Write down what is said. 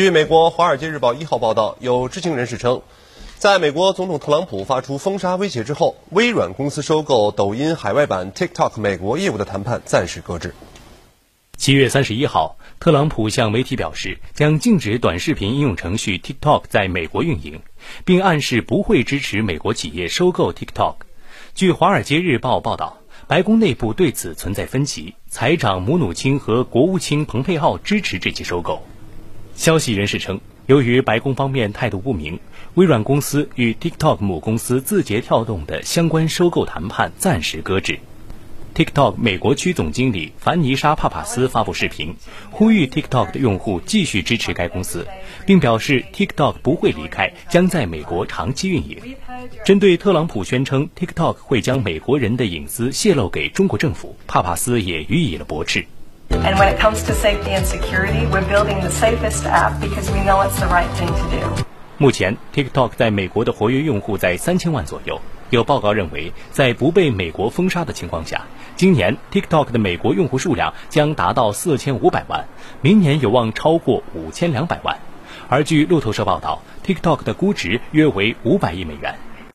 据美国《华尔街日报》一号报道，有知情人士称，在美国总统特朗普发出封杀威胁之后，微软公司收购抖音海外版 TikTok 美国业务的谈判暂时搁置。七月三十一号，特朗普向媒体表示，将禁止短视频应用程序 TikTok 在美国运营，并暗示不会支持美国企业收购 TikTok。据《华尔街日报》报道，白宫内部对此存在分歧，财长姆努钦和国务卿蓬佩奥支持这起收购。消息人士称，由于白宫方面态度不明，微软公司与 TikTok 母公司字节跳动的相关收购谈判暂时搁置。TikTok 美国区总经理凡妮莎·帕帕斯发布视频，呼吁 TikTok 的用户继续支持该公司，并表示 TikTok 不会离开，将在美国长期运营。针对特朗普宣称 TikTok 会将美国人的隐私泄露给中国政府，帕帕斯也予以了驳斥。And when it comes to safety and security, we're building the safest app because we know it's the right thing to do. 目前，TikTok 在美国的活跃用户在三千万左右。有报告认为，在不被美国封杀的情况下，今年 TikTok 的美国用户数量将达到四千五百万，明年有望超过五千两百万。而据路透社报道，TikTok 的估值约为五百亿美元。